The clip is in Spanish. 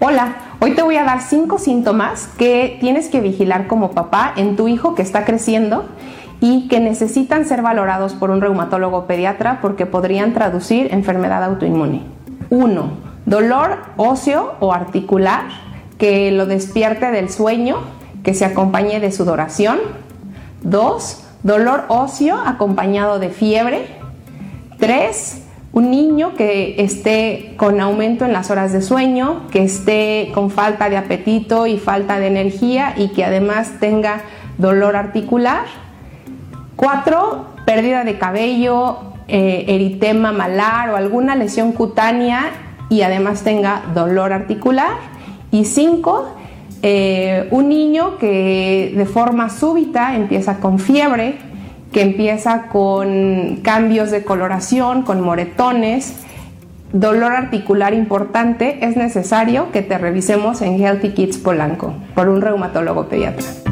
Hola, hoy te voy a dar cinco síntomas que tienes que vigilar como papá en tu hijo que está creciendo y que necesitan ser valorados por un reumatólogo pediatra porque podrían traducir enfermedad autoinmune. 1. Dolor óseo o articular que lo despierte del sueño, que se acompañe de sudoración. 2. Dolor óseo acompañado de fiebre. 3 un niño que esté con aumento en las horas de sueño, que esté con falta de apetito y falta de energía y que además tenga dolor articular. Cuatro, pérdida de cabello, eh, eritema malar o alguna lesión cutánea y además tenga dolor articular. Y cinco, eh, un niño que de forma súbita empieza con fiebre, que empieza con cambios de coloración, con moretones, dolor articular importante, es necesario que te revisemos en Healthy Kids Polanco por un reumatólogo pediatra.